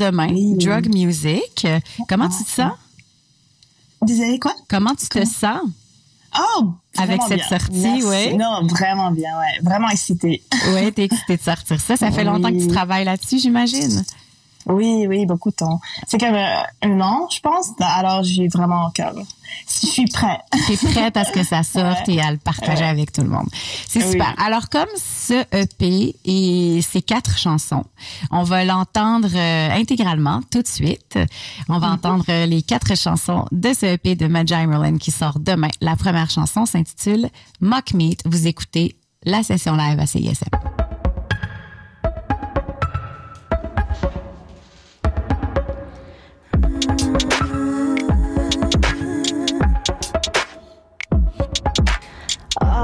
demain, Oui. Drug Music. Comment tu te sens? Désolé, quoi? Comment tu te sens? Oh! Avec cette bien. sortie, ouais. Non, vraiment bien, ouais. Vraiment excitée. Oui, t'es excitée de sortir ça. Ça fait longtemps que tu Oui. travailles là-dessus, j'imagine. Oui, oui, beaucoup de temps. C'est comme euh, un an, je pense. Alors, j'ai vraiment comme... Je suis prête. T'es prête à ce que ça sorte Ouais. et à le partager avec tout le monde. C'est Oui. super. Alors, comme ce EP et ces quatre chansons, on va l'entendre euh, intégralement tout de suite. On va entendre euh, les quatre chansons de ce EP de Magi Merlin qui sort demain. La première chanson s'intitule Mock Meat. Vous écoutez la session live à CISM.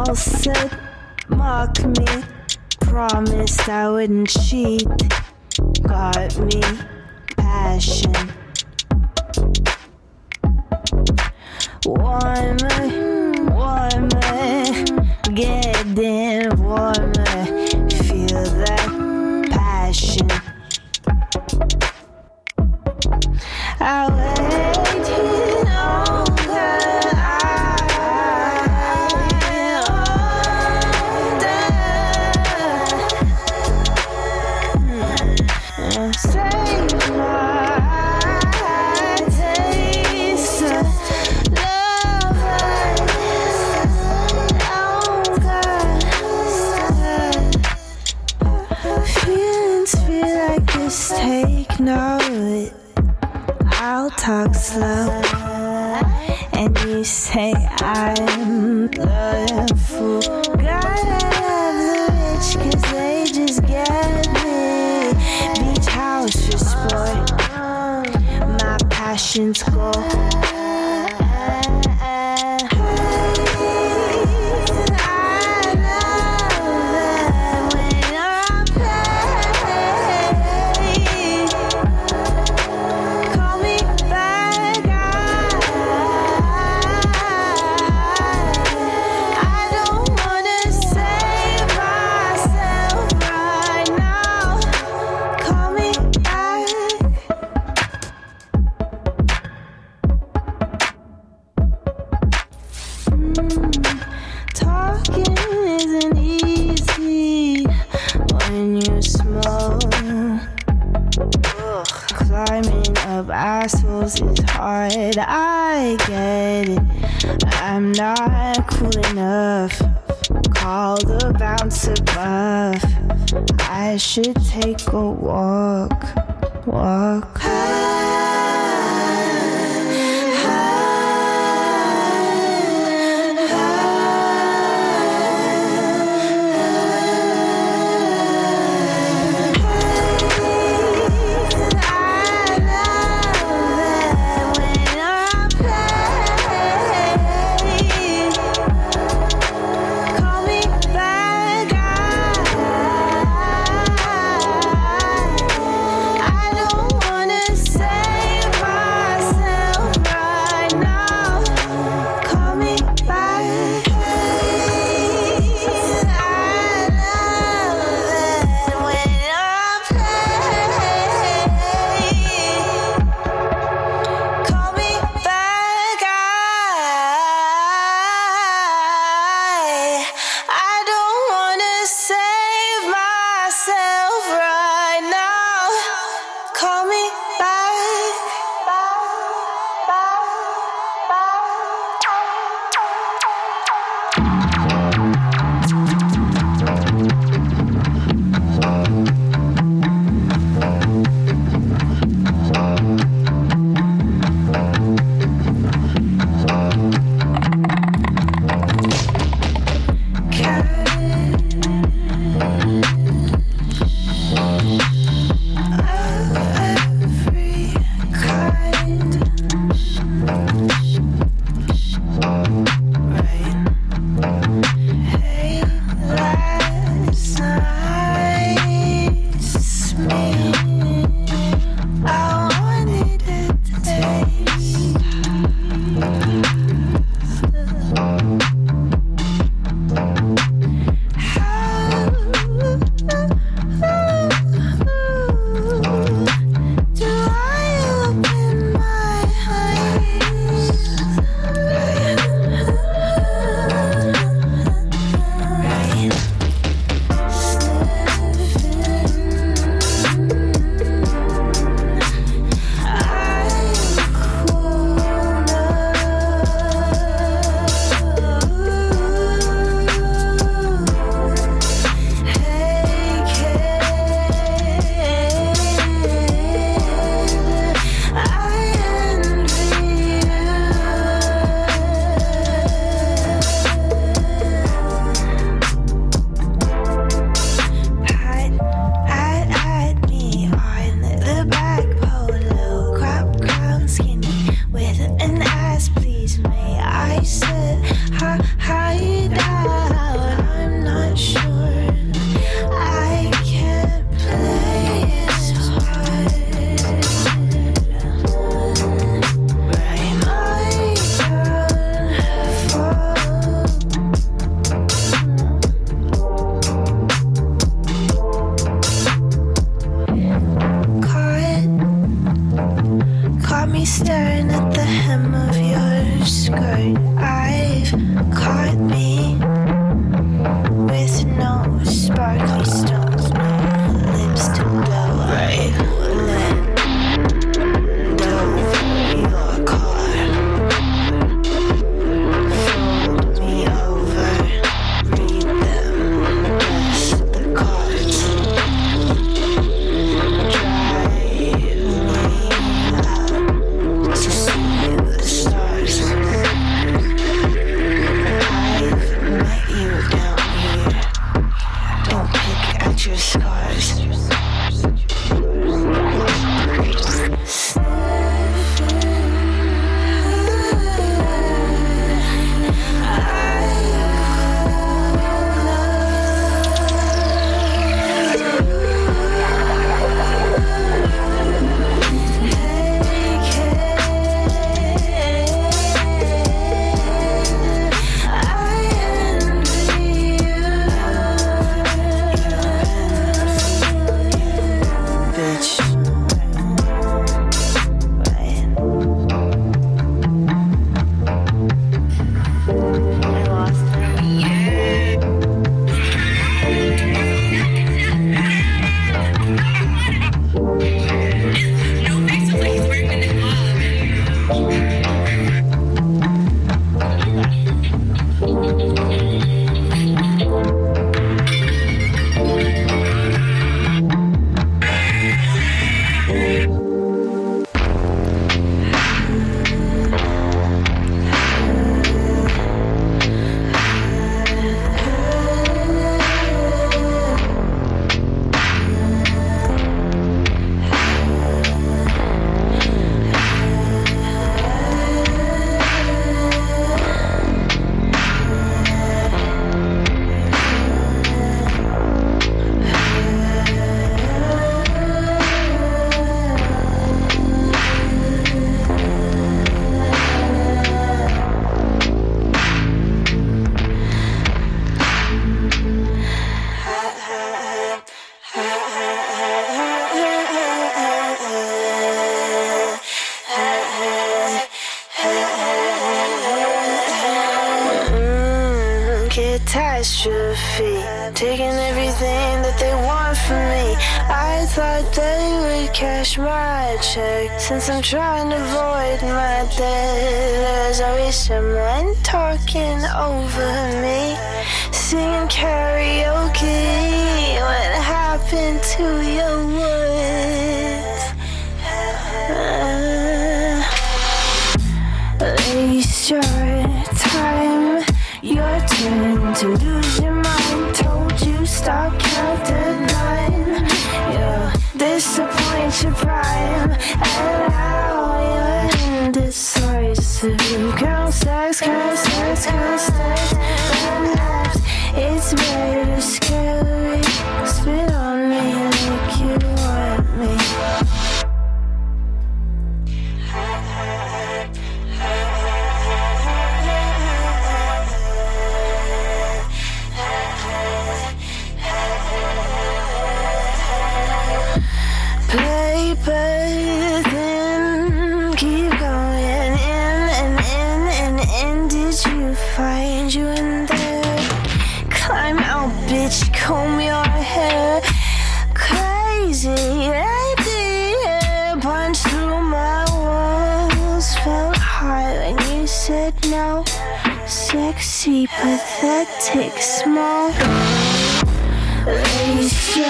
All said, mock me. Promised I wouldn't cheat. Got me passion. Warmer, warmer, getting warmer. Feel that passion. I waited Take note. I'll talk slow. And you say I'm the fool. Gotta love the rich cause they just get me. Beach house for sport. My passions go. I should disappoint your prime. Allow your hand pathetic small Waste your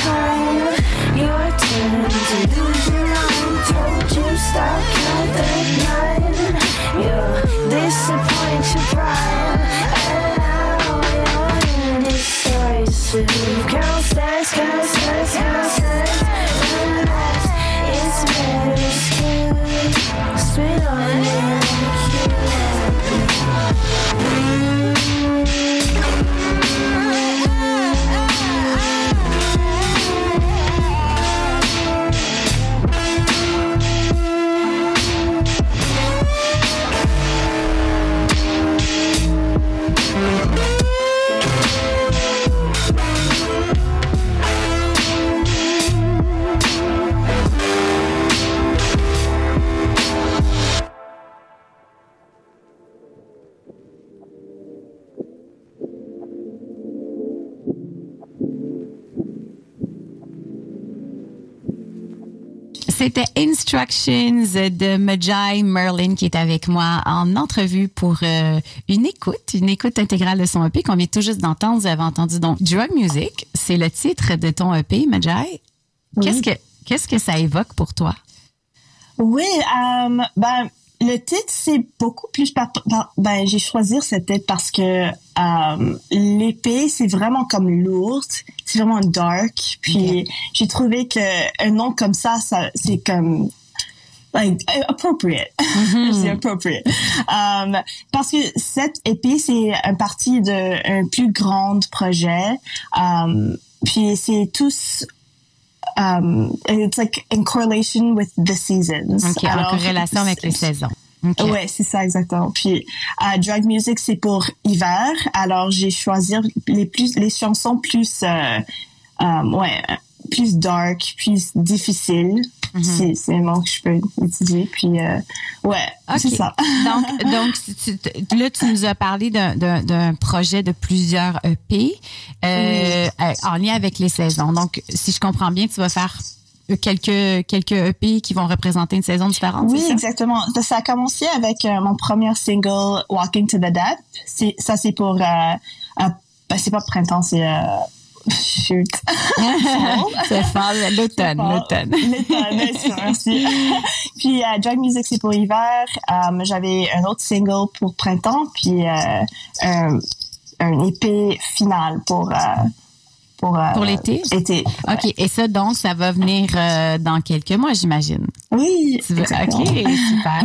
time. Your turn to lose your mind. Told you stop, count night C'était Instructions de Majai Merlin qui est avec moi en entrevue pour euh, une écoute, une écoute intégrale de son EP qu'on vient tout juste d'entendre. Vous avez entendu donc Drug Music, c'est le titre de ton EP, Majai. Qu'est-ce que qu'est-ce que ça évoque pour toi? Oui, euh, ben le titre c'est beaucoup plus par, par- ben j'ai choisi ce titre parce que euh, l'épée c'est vraiment comme lourd, c'est vraiment dark. Puis j'ai trouvé que un nom comme ça, ça c'est comme like appropriate, c'est appropriate. Um, parce que cette épée c'est un partie de un plus grand projet. Um, puis c'est tous um, it's like in correlation with the seasons. OK, en Alors, corrélation avec les saisons. OK. Ouais, c'est ça exactement. Puis euh, drag music c'est pour hiver. Alors j'ai choisi les plus les chansons plus euh, euh, ouais plus dark, plus difficiles. Mm-hmm. C'est le mot que je peux utiliser. Puis euh, ouais, c'est ça. donc, donc tu- là, tu nous as parlé d'un- projet de plusieurs EP euh, euh, en lien avec les saisons. Donc, si je comprends bien, tu vas faire quelques, quelques EP qui vont représenter une saison différente. Oui, ça? exactement. Ça a commencé avec euh, mon premier single Walking to the Dead. Ça c'est pour euh, euh, ben, c'est pas printemps, c'est shoot. c'est fort, l'automne, l'automne. L'automne, merci, puis euh, drag music c'est pour hiver. Euh, J'avais un autre single pour printemps, puis euh, un, un EP final pour euh, pour, euh, Pour l'été? Été. OK. Et ça, donc, ça va venir euh, dans quelques mois, j'imagine. Oui. Tu veux-. OK, super.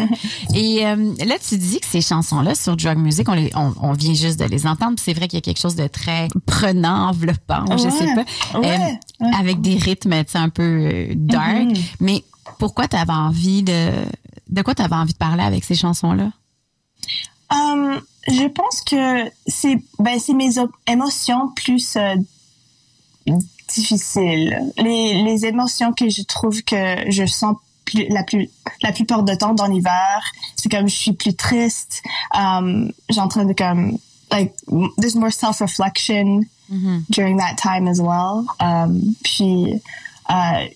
Et euh, là, tu dis que ces chansons-là sur Drug Music, on, les, on, on vient juste de les entendre. C'est vrai qu'il y a quelque chose de très prenant, enveloppant, je Ouais, sais pas. ouais, Euh, ouais. Avec des rythmes un peu dark. Mhm. Mais pourquoi tu avais envie de. De quoi tu avais envie de parler avec ces chansons-là? Um, je pense que c'est ben mes émotions plus difficiles. Les, les émotions que je trouve que je sens plus, la plus la plupart du temps dans l'hiver, c'est comme je suis plus triste. Um, j'ai en train de comme like there's more self reflection during that time as well. Um, puis euh,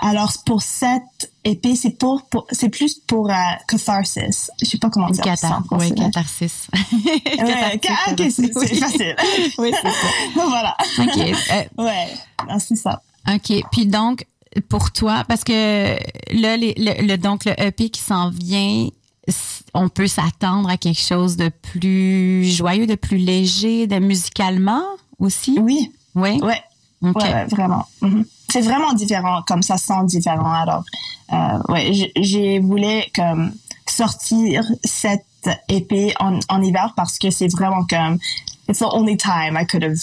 alors pour cette épée, c'est pour, pour c'est plus pour euh, catharsis. Je sais pas comment dire ça. en oui, catharsis. Ouais, ca- ok, c'est Oui. facile. Oui, c'est ça. voilà. OK. Euh, Ouais, non, c'est ça. OK. Puis donc, pour toi, parce que là, les- le, le- donc le EP qui s'en vient, on peut s'attendre à quelque chose de plus joyeux, de plus léger, de musicalement aussi? Oui, Oui? ouais, OK. ouais, ouais, vraiment. Mhm. C'est vraiment différent, comme ça sent différent. Alors, euh, ouais, j'ai voulu comme sortir cette épée en, en hiver parce que c'est vraiment comme it's the only time I could have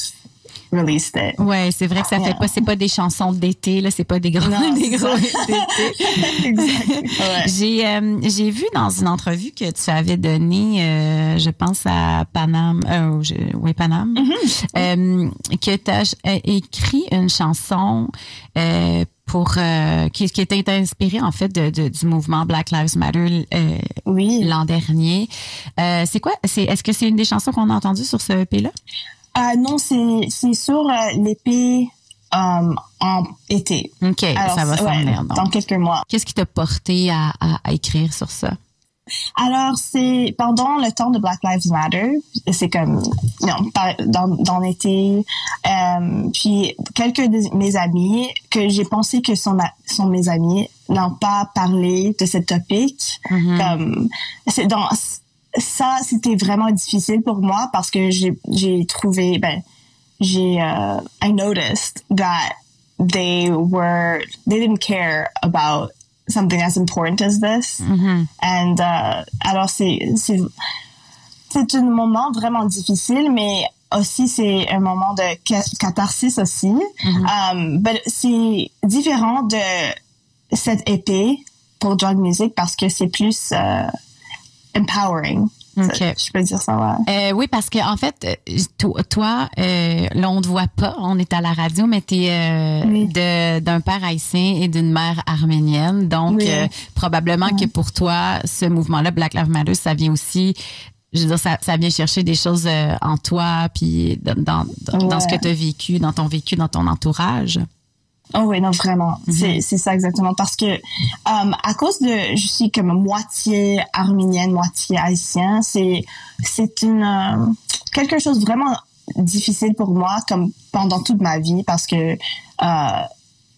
released it. Ouais, c'est vrai que ça fait Yeah. pas, c'est pas des chansons d'été, là, c'est pas des gros, Non, des gros d'été. J'ai euh, j'ai vu dans une entrevue que tu avais donné, euh, je pense à Panam, euh, je- oui Panam, euh, que tu as écrit une chanson pour euh, qui, qui était inspirée en fait de, de- du mouvement Black Lives Matter euh, Oui. l'an dernier. Euh, c'est quoi C'est est-ce que c'est une des chansons qu'on a entendues sur ce EP là Ah non, c'est c'est sur euh, l'épée um, en été. Ok, Alors, ça va s'en ouais, dans quelques mois. Qu'est-ce qui t'a porté à, à- à écrire sur ça? Alors, c'est pendant le temps de Black Lives Matter, c'est comme, non, par- dans, dans l'été, euh, puis quelques de mes amis que j'ai pensé que sont, ma- sont mes amis n'ont pas parlé de ce topic. Comme, c'est dans, ça, c'était vraiment difficile pour moi parce que j'ai, trouvé, ben, j'ai, euh, I noticed that they were, they didn't care about something as important as this. And uh, alors c'est c'est c'est un moment vraiment difficile, mais aussi c'est un moment de ca- catharsis aussi. Um, but c'est différent de cette épée pour drug music parce que c'est plus euh, empowering. Je peux dire ça, ouais. Euh, oui, parce que en fait, euh, toi, toi euh, là, on ne te voit pas, on est à la radio, mais tu es Oui. d'un père haïtien et d'une mère arménienne. Donc, Oui. euh, probablement que pour toi, ce mouvement-là, Black Lives Matter, ça vient aussi, je veux dire, ça, ça vient chercher des choses euh, en toi, puis dans, dans, dans, dans ce que tu as vécu, dans ton vécu, dans ton entourage. Oh oui, non, vraiment. Mhm. C'est, c'est ça exactement. Parce que, euh, à cause de, je suis comme moitié arménienne, moitié haïtien, c'est, c'est une, euh, quelque chose de vraiment difficile pour moi, comme pendant toute ma vie, parce que, euh,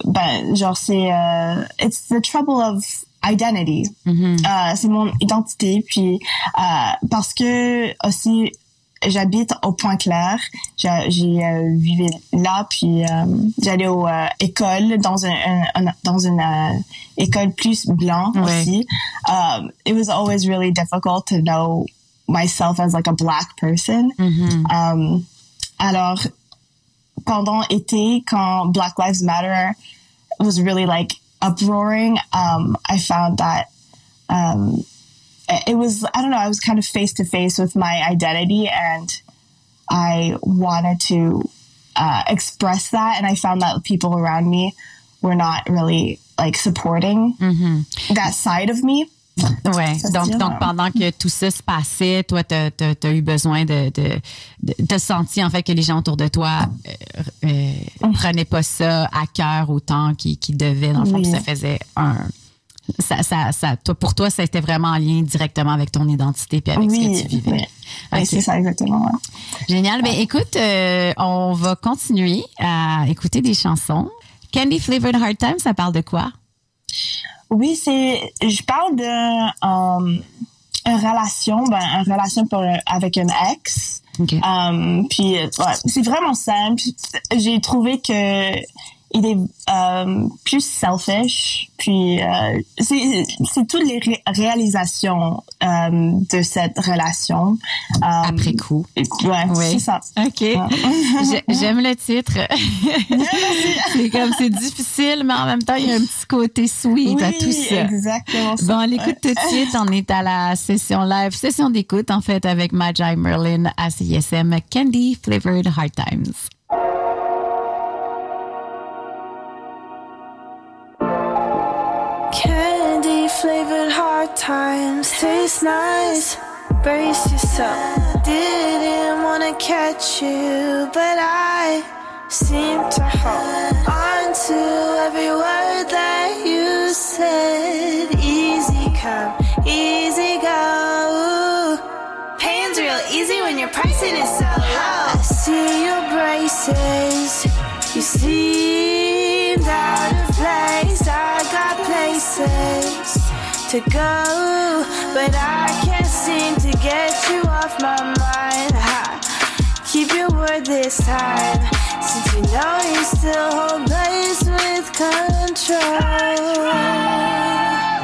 ben, genre, c'est, euh, it's the trouble of identity. Euh, c'est mon identité. Puis euh, parce que aussi j'habite au Point Clair, j'ai euh, vécu là puis euh, j'allais au euh, dans un, un- un- dans une euh, école plus blanc Ouais. aussi. Um, it was always really difficult to know myself as like a black person. Mhm. Um, alors, pendant été, quand Black Lives Matter was really like uproaring, um, I found that um, it was, I don't know, I was kind of face to face with my identity and I wanted to uh, express that. And I found that people around me were not really like supporting that side of me. Se Donc, hein. pendant que tout ça se passait, toi, t'as as, eu besoin de, de, de, t'as senti en fait que les gens autour de toi euh, euh, Mm. prenaient pas ça à cœur autant qu'ils qu'ils devaient. Dans le fond, Oui. ça faisait un. Ça, ça, ça, toi, pour toi, ça était vraiment en lien directement avec ton identité puis avec ce que tu vivais. oui. C'est ça exactement. ouais. Génial. Ben écoute, euh, on va continuer à écouter des chansons. Candy Flavored Hard Time, ça parle de quoi? Oui, c'est. Je parle de euh, une relation, ben, une relation pour, avec un ex. Um, puis euh, ouais, c'est vraiment simple. J'ai trouvé que il est euh, plus selfish. Puis euh, c'est toutes les ré- réalisations euh, de cette relation. Après coup. Ouais, Oui. c'est ça. OK. J'ai- J'aime le titre. c'est comme, c'est difficile, mais en même temps, il y a un petit côté sweet à tout ça. exactement. ça. Bon, on l'écoute tout de suite. On est à la session live, session d'écoute, en fait, avec Magi Merlin à CISM Candy Flavored Hard Times. Flavored hard times taste nice. Brace yourself. Didn't wanna catch you, but I seem to hold on to every word that you said. Easy come, easy go. Pain's real easy when your pricing is so low. I see your braces. You seemed to go, but I can't seem to get you off my mind. Ha. Keep your word this time, since you know you still hold place with control.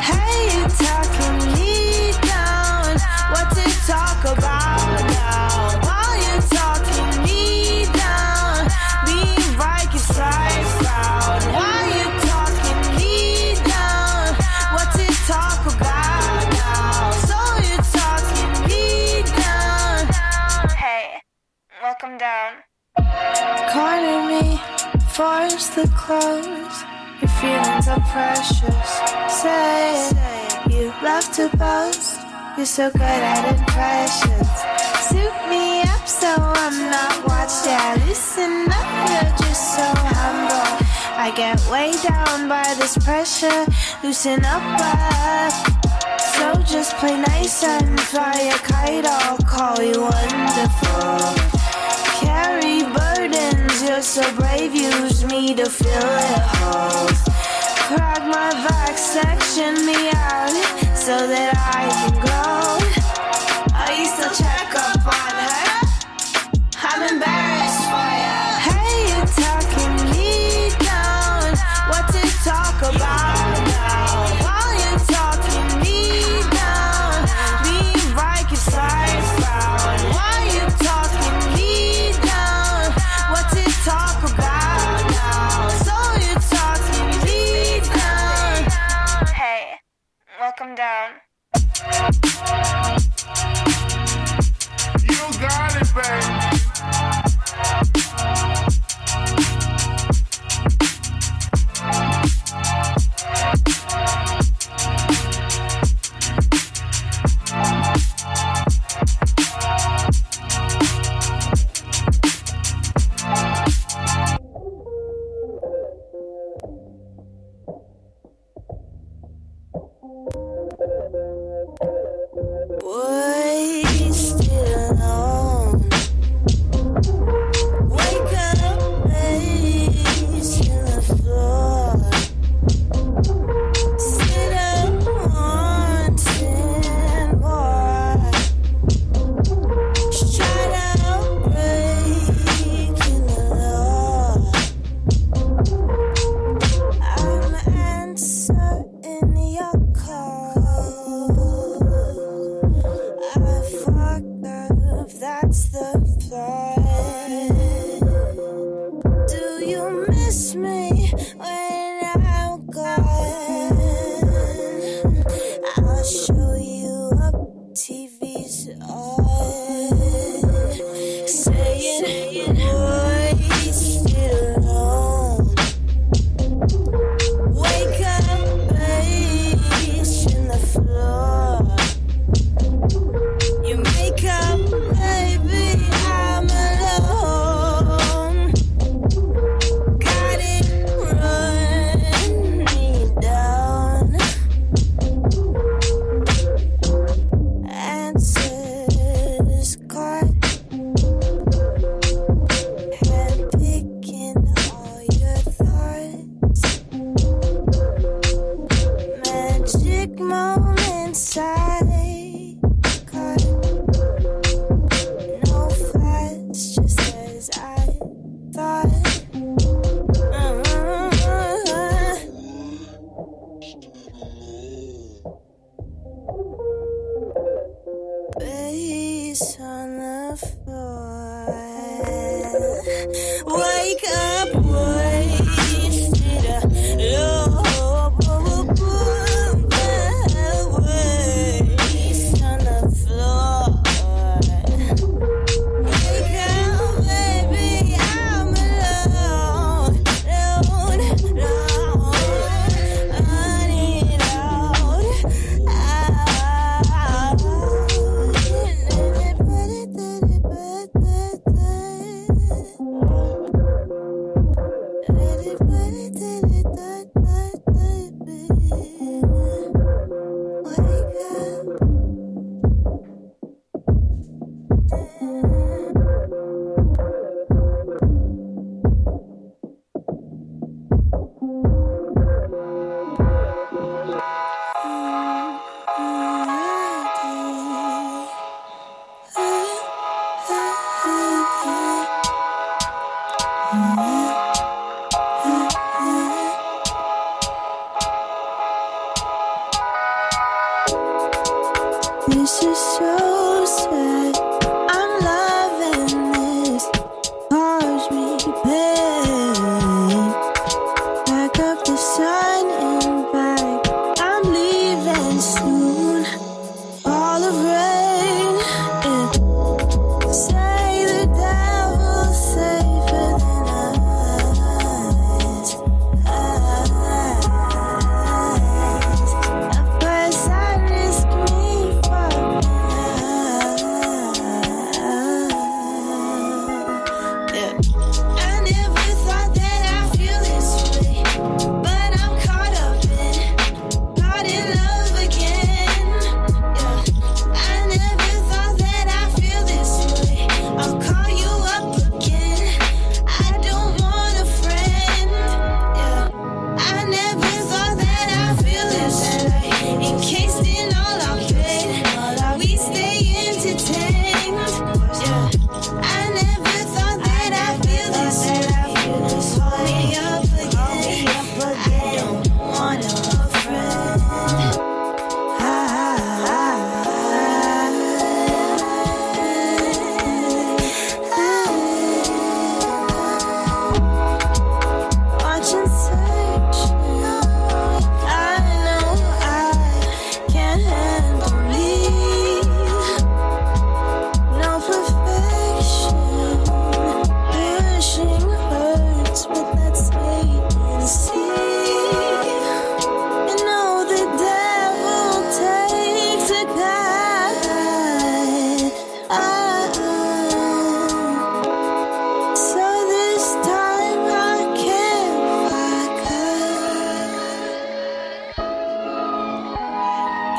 Hey, you talking me down? What to talk about welcome down. Corner me, force the close. Your feelings are precious. Say it. You love to boast. You're so good at impressions. Suit me up so I'm not watched. Yeah, listen up, you're just so humble. I get way down by this pressure. Loosen up, up. So just play nice and fly a kite. I'll call you wonderful You're so brave, use me to fill it holes. Crack my back, section me out so that I can grow.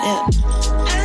Yeah.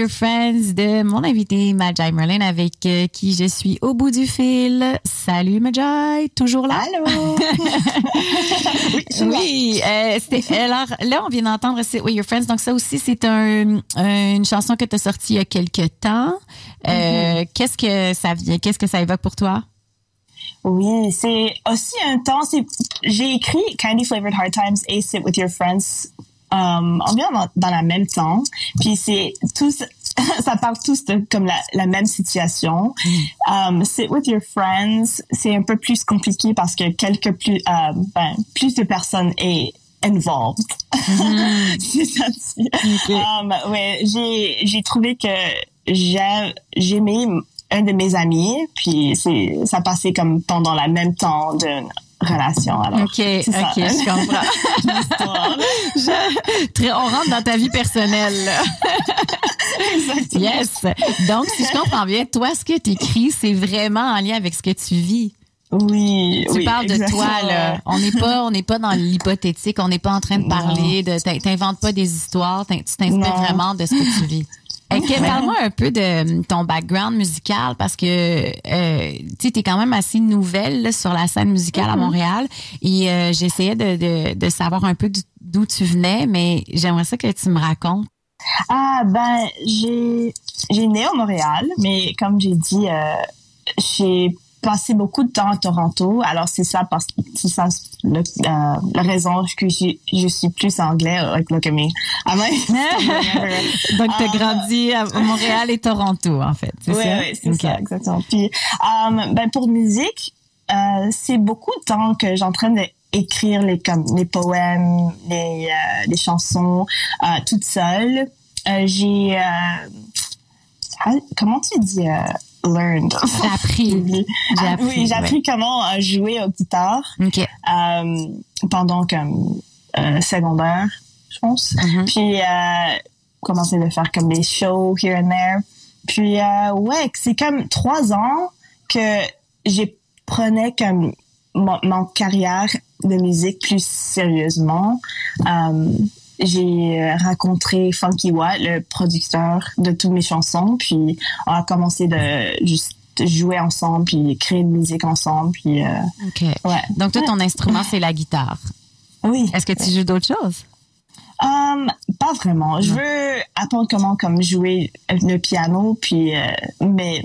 Your Friends de mon invité Majai Merlin avec euh, qui je suis au bout du fil. Salut Majai, toujours là? Allô? Oui, euh, alors là, on vient d'entendre Sit With Your Friends. Donc ça aussi, c'est un, un- une chanson que tu as sortie il y a quelques temps. Euh, Qu'est-ce que ça vient, qu'est-ce que ça évoque pour toi? Oui, c'est aussi un temps. c'est- J'ai écrit Candy Flavored Hard Times et Sit with Your Friends euh, environ dans, dans la même temps. Puis c'est tous, ça parle tous de comme la, la même situation. Um, Sit with Your Friends, c'est un peu plus compliqué parce que quelques plus, euh, ben, plus de personnes est involved. c'est ça. Um, ouais, j'ai j'ai trouvé que j'ai j'aimais un de mes amis, puis c'est ça passait comme pendant la même temps d'une relation. Alors, OK, OK, ça. je comprends. Je- très- on rentre dans ta vie personnelle. Exactement. Yes. Donc, si je comprends bien, toi, ce que tu écris, c'est vraiment en lien avec ce que tu vis. Oui, Tu oui, parles de toi, là. On n'est pas, on n'est pas dans l'hypothétique, on n'est pas en train de Non. parler, de, t'in- t'inventes pas des histoires, tu t'inspires Non. vraiment de ce que tu vis. Que- Parle-moi un peu de ton background musical parce que euh, tu es quand même assez nouvelle là, sur la scène musicale à Montréal et euh, j'essayais de, de, de savoir un peu d'où tu venais, mais j'aimerais ça que tu me racontes. Ah ben j'ai j'ai né à Montréal, mais comme j'ai dit, euh, j'ai passé beaucoup de temps à Toronto. Alors c'est ça parce que c'est ça le, euh, la raison que je, je suis plus anglais. Like look at me. Donc, tu as Ah. grandi à Montréal et Toronto, en fait. Oui, ça? oui, c'est ça, exactement. Puis, euh, ben, pour musique, euh, c'est beaucoup de temps que j'entraîne d'écrire les, comme, les poèmes, les, euh, les chansons, euh, toute seule. Euh, j'ai, euh, ah, comment tu dis, euh, learned? J'ai appris. J'ai Ah, appris, oui, j'ai appris comment euh, jouer au guitare OK. euh, pendant comme euh, secondaire, je pense. Mhm. Puis euh, commencer de faire comme des shows here and there. Puis ouais, c'est comme trois ans que j'ai prenais comme mon, mon carrière de musique plus sérieusement. J'ai rencontré Funky Watt, le producteur de toutes mes chansons, puis on a commencé de juste jouer ensemble, puis créer de musique ensemble, puis euh, OK. ouais. Donc, toi, ton instrument, c'est la guitare. Oui. Est-ce que tu joues d'autres choses? Um, pas vraiment. Je veux apprendre comment comme jouer le piano, puis euh, mais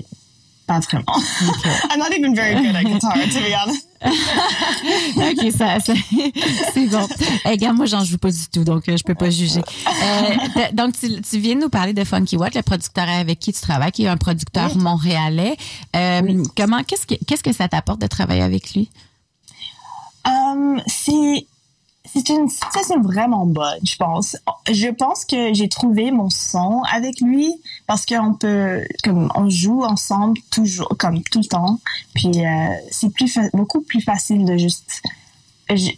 pas vraiment. I'm not even very good at guitar, to be honest. OK, ça, ça- c'est bon. Hey, regarde, moi, j'en joue pas du tout, donc euh, je peux pas juger. Euh, donc, tu, tu viens de nous parler de Funky Watt, le producteur avec qui tu travailles, qui est un producteur Oui. montréalais. Euh, Comment, qu'est-ce que, qu'est-ce que ça t'apporte de travailler avec lui? Um, c'est c'est une situation vraiment bonne, je pense. Je pense que j'ai trouvé mon son avec lui parce qu'on peut comme on joue ensemble toujours comme tout le temps. Puis euh, c'est plus beaucoup plus facile de juste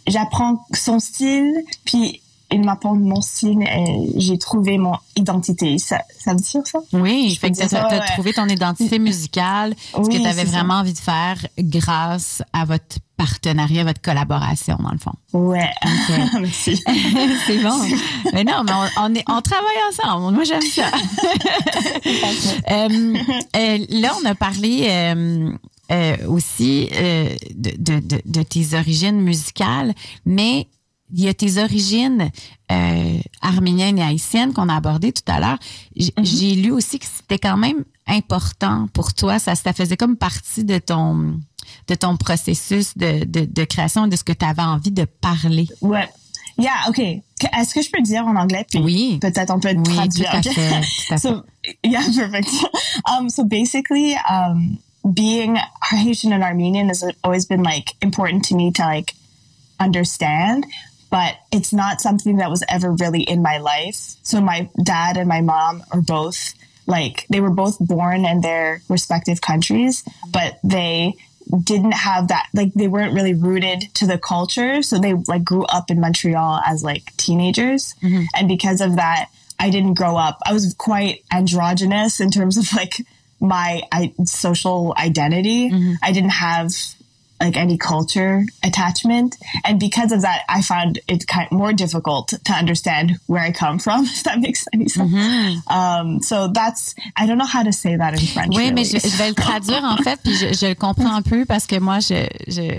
j'apprends son style puis il m'apprend mon style et j'ai trouvé mon identité. Ça, ça veut dire ça? Oui, Je fait que t'as ouais. trouvé ton identité musicale, ce que Oui, tu avais ça. vraiment envie de faire grâce à votre partenariat, votre collaboration, dans le fond. Ouais. Ok. Merci. c'est bon. Mais non, mais on, on, est, on travaille ensemble. Moi, j'aime ça. Euh, euh, là, on a parlé euh, euh, aussi euh, de, de, de, de tes origines musicales, mais il y a tes origines euh, arméniennes et haïtiennes qu'on a abordées tout à l'heure. J- J'ai lu aussi que c'était quand même important pour toi. Ça, ça faisait comme partie de ton de ton processus de, de, de création, de ce que tu avais envie de parler. Ouais. Yeah, OK. Est-ce que je peux dire en anglais? Puis Oui. Peut-être on peut Oui, traduire. tout à fait, tout à fait. So, yeah, perfect. Um, so basically, um, being Haitian and Armenian has always been like important to me to like understand, but it's not something that was ever really in my life. So my dad and my mom are both like, they were both born in their respective countries, but they didn't have that like they weren't really rooted to the culture. So they like grew up in montreal as like teenagers. Mm-hmm. And because of that i didn't grow up. I was quite androgynous in terms of like my I, social identity. Mm-hmm. I didn't have like any culture attachment and because of that i found it kind more difficult to understand where i come from if that makes any sense um so that's i don't know how to say that in french Oui, mais really. je, je vais le traduire en fait, puis je, je le comprends un peu parce que moi, je, je,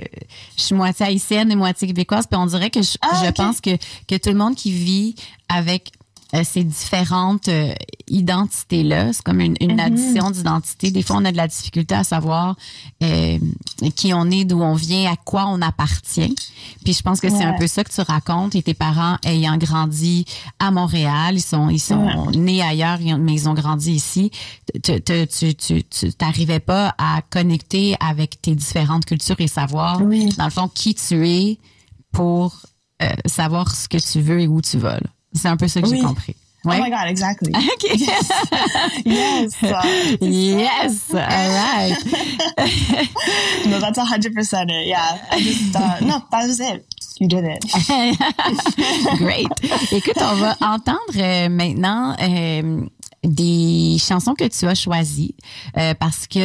je suis moitié haïtienne et moitié québécoise, puis on dirait que je, Ah, je ok. pense que, que tout le monde qui vit avec euh, ces différentes euh, identités-là, c'est comme une, une Mhm. addition d'identités. Des fois, on a de la difficulté à savoir euh, qui on est, d'où on vient, à quoi on appartient. Puis je pense que c'est un peu ça que tu racontes. Et tes parents ayant grandi à Montréal, ils sont ils sont nés ailleurs, mais ils ont grandi ici. Tu tu tu tu tu t'arrivais pas à connecter avec tes différentes cultures et savoir Oui. dans le fond qui tu es pour euh, savoir ce que tu veux et où tu vas. là. C'est un peu ça que j'ai Oui. compris. oh Ouais. my god exactly OK. yes uh, yes. All right. no that's a hundred percent it yeah i just uh, no that was it you did it Great. Écoute, on va entendre euh, maintenant euh, des chansons que tu as choisies euh, parce que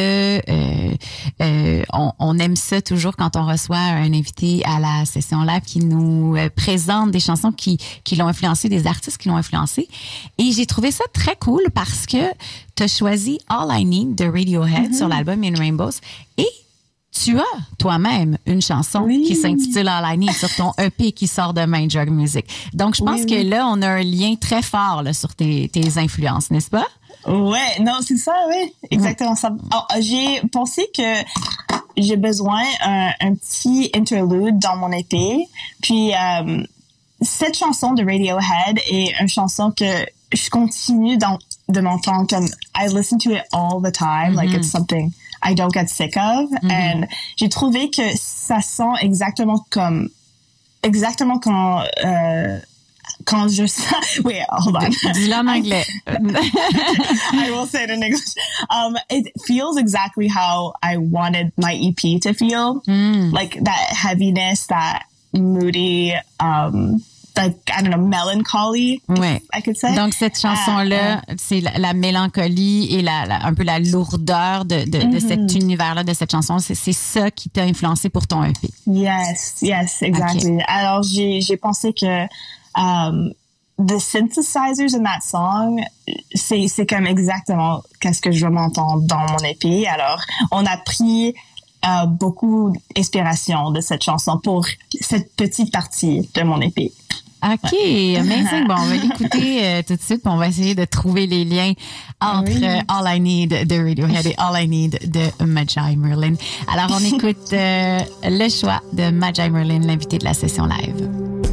euh, euh, on, on aime ça toujours quand on reçoit un invité à la session live qui nous euh, présente des chansons qui, qui l'ont influencé, des artistes qui l'ont influencé. Et j'ai trouvé ça très cool parce que tu as choisi All I Need de Radiohead sur l'album In Rainbows et tu as toi-même une chanson Oui. qui s'intitule All I Need sur ton EP qui sort demain, Drug Music. Donc, je pense Oui, que là, on a un lien très fort là, sur tes, tes influences, n'est-ce pas? Ouais, non, c'est ça, oui. Exactement ça. Oh, j'ai pensé que j'ai besoin un, un petit interlude dans mon EP. Puis euh, cette chanson de Radiohead est une chanson que je continue dans, de m'entendre comme I listen to it all the time, like it's something I don't get sick of. And j'ai trouvé que ça sent exactement comme exactement quand euh, quand je sens. Wait, hold on. Dis-le en anglais. I will say it in English. Um, it feels exactly how I wanted my EP to feel, like that heaviness, that moody, um, like I don't know, melancholy. Ouais. I could say. Donc cette chanson-là, c'est la, la mélancolie et la, la- un peu la lourdeur de, de, de cet univers-là, de cette chanson. C'est ça qui t'a influencé pour ton EP. Yes, yes, exactly. Alors j'ai pensé que um, the synthesizers in that song, c'est c'est comme exactement qu'est-ce que je veux m'entendre dans mon EP. Alors on a pris euh, beaucoup d'inspiration de cette chanson pour cette petite partie de mon E EP. OK, amazing. Bon, on va l'écouter euh, tout de suite, puis on va essayer de trouver les liens entre Oui. euh, All I Need de Radiohead et All I Need de Magi Merlin. Alors, on écoute euh, le choix de Magi Merlin, l'invité de la session live.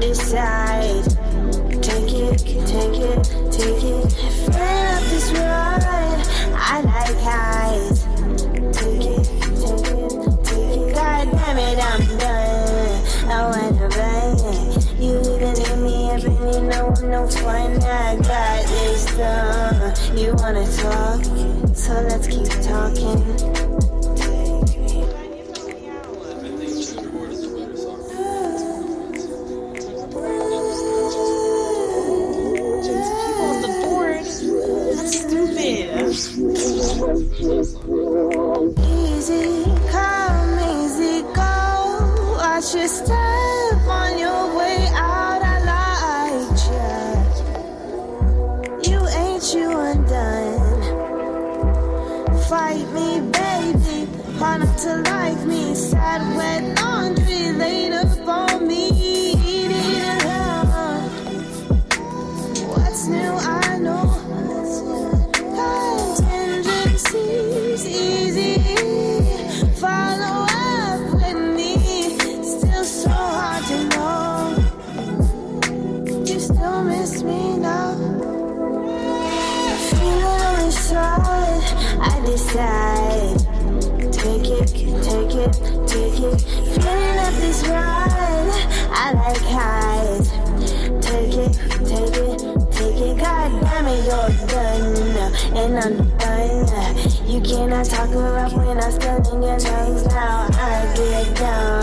decide. Take it, take it, take it. Friend up this ride, I like highs. Take it, take it, take it. God damn it, I'm done. Oh, I wanna play. You even hit me up and you know I'm no fun. I got this done. You wanna talk, so let's keep talking. Talk her up when I spelling your names now. I get down.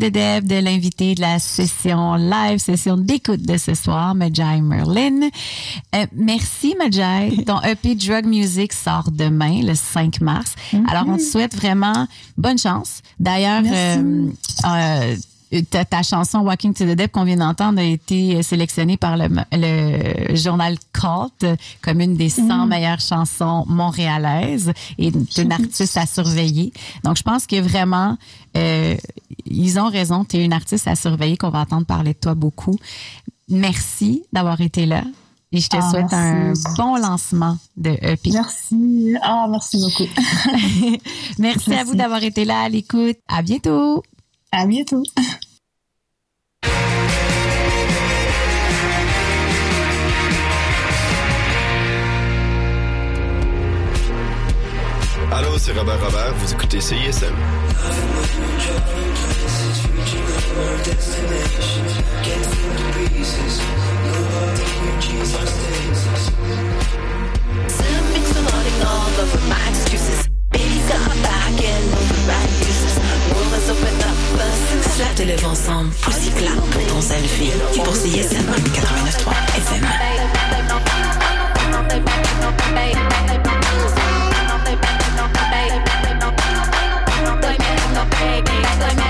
De l'invité de la session live, session d'écoute de ce soir, Majai Merlin. Euh, merci, Majai. Ton EP Drug Music sort demain, le 5 mars. Alors, on te souhaite vraiment bonne chance. D'ailleurs, euh, euh, ta, ta chanson Walking to the Depth qu'on vient d'entendre a été sélectionnée par le, le journal Cult comme une des 100 meilleures chansons montréalaises et une artiste à surveiller. Donc, je pense que vraiment, euh, ils ont raison. Tu es une artiste à surveiller qu'on va entendre parler de toi beaucoup. Merci d'avoir été là. Et je te Ah, souhaite merci. un bon lancement de EP. Merci. Ah, merci beaucoup. Merci à Merci. vous d'avoir été là à l'écoute. À bientôt. À bientôt. Allô, c'est Robert Robert, vous écoutez CISM. Mix a loading all over my excuses. Baby's got my back and no de lèvres ensemble, poussy clap pour ton selfie. Tu pour CISM 89.3 FM. Mon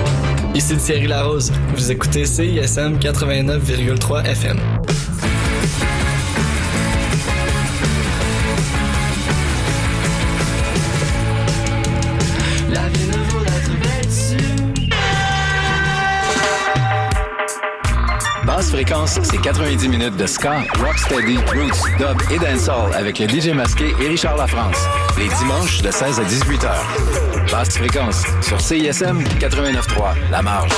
Ici Thierry Larose. Vous écoutez CISM 89,3 FM. La vie ne vaut d'être belle dessus. Basse fréquence, c'est 90 minutes de ska, rocksteady, roots, dub et dancehall avec le DJ masqué et Richard Lafrance. Les dimanches de 16 à 18 heures. Basse fréquence sur CISM 89.3, La Marge.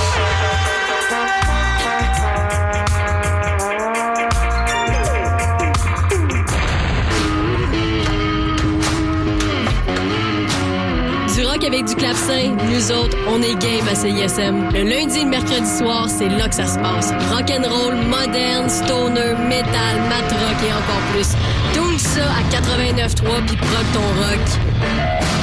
Du rock avec du clavecin, nous autres, on est game à CISM. Le lundi et le mercredi soir, c'est là que ça se passe. Rock and roll, moderne, stoner, metal, mat rock et encore plus. Tout ça à 89.3 puis proc ton rock.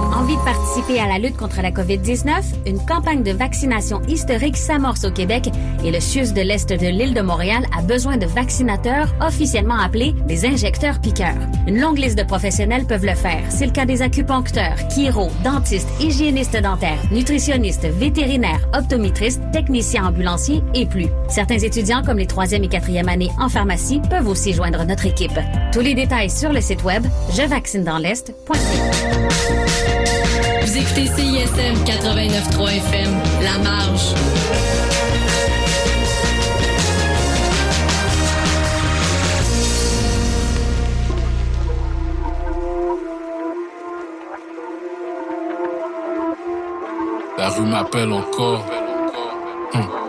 Envie de participer à la lutte contre la COVID-19? Une campagne de vaccination historique s'amorce au Québec et le CIUS de l'Est de l'île de Montréal a besoin de vaccinateurs officiellement appelés des injecteurs piqueurs. Une longue liste de professionnels peuvent le faire. C'est le cas des acupuncteurs, chiro, dentistes, hygiénistes dentaires, nutritionnistes, vétérinaires, optométristes, techniciens ambulanciers et plus. Certains étudiants, comme les troisième et quatrième années en pharmacie, peuvent aussi joindre notre équipe. Tous les détails sur le site web jevaccinedansl'est.ca. Écoutez CISM 89.3 FM, La Marge. La rue m'appelle encore. Hum.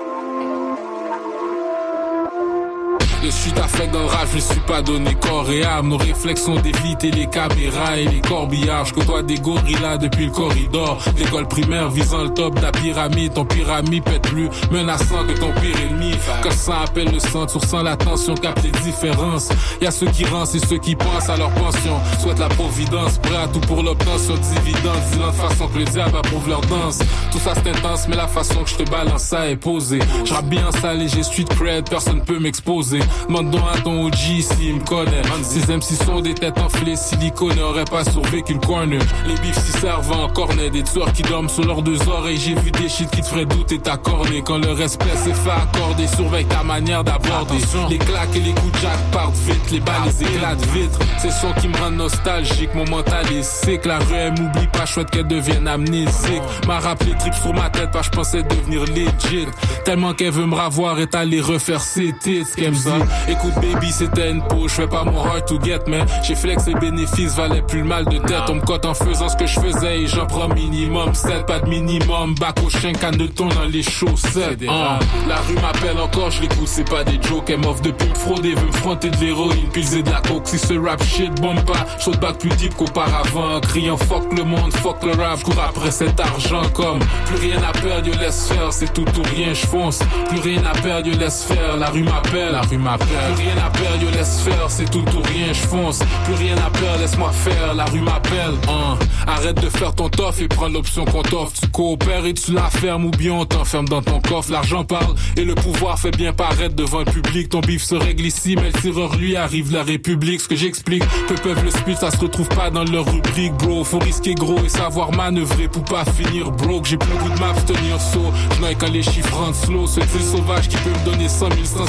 De suite affect dans le rap, je suis pas donné corps et âme. Nos réflexions d'éviter les caméras et les corbillards. Je côtoie des gorillas depuis le corridor. L'école primaire visant le top de la pyramide. Ton pyramide pète plus menaçant que ton pire ennemi. Quand le sang appelle le sang, tu ressens la tension, capte les différences. Y a ceux qui rancent et ceux qui pensent à leur pension. Souhaitent la providence, prêt à tout pour l'obtention de dividendes. Dis de façon que le diable approuve leur danse. Tout ça c'est intense, mais la façon que je te balance ça est posée. Je bien salé, j'ai street cred, personne peut m'exposer. Demande donc à ton OG s'il me connaît. Ces MC sont des têtes enflées, silicone n'aurait pas survécu le corner. Les bifs s'y servent en cornet, des tueurs qui dorment sur leurs deux oreilles. J'ai vu des shit qui te feraient douter ta cornée. Quand le respect s'est fait accorder, surveille ta manière d'aborder. Les claques et les coups de jack partent vite, les balles les éclats de vitre. C'est son qui me rend nostalgique, mon mental est sick. La rue elle m'oublie pas, chouette qu'elle devienne amnésique. M'a rappelé trip sur ma tête, pas je pensais devenir legit. Tellement qu'elle veut me ravoir et aller refaire ses tits, ce qu'elle me dit. Écoute baby, c'était une peau, je fais pas mon heart to get, mais j'ai flex et bénéfices valaient plus le mal de tête. On me cote en faisant ce que je faisais et j'en prends minimum 7, pas de minimum. Bac au chien, canne de thon dans les chaussettes. Ah, la rue m'appelle encore, je l'écoute, c'est pas des jokes. Elle m'offre depuis me frauder, veut me fronter de l'héroïne, pilser de la coke. Si ce rap shit bombe pas, saute back plus deep qu'auparavant. Criant fuck le monde, fuck le rap, je cours après cet argent comme plus rien à perdre, yo laisse faire, c'est tout ou rien, je fonce. Plus rien à perdre, yo laisse faire, la rue m'appelle, la rue m'appelle. Plus rien à perdre, yo laisse faire, c'est tout ou rien, je fonce. Plus rien à perdre, laisse-moi faire, la rue m'appelle. Hein. Arrête de faire ton toff et prends l'option qu'on t'offre. Tu coopères et tu la fermes ou bien on t'enferme dans ton coffre. L'argent parle et le pouvoir fait bien paraître devant le public. Ton bif se règle ici, mais le tireur lui arrive la République. Ce que j'explique, peu peuvent le speed, ça se retrouve pas dans leur rubrique, bro. Faut risquer gros et savoir manœuvrer pour pas finir broke. J'ai plus le goût de m'abstenir saut. Je quand les chiffres rentrent slow. Ce fil sauvage qui peut me donner 100 000 sans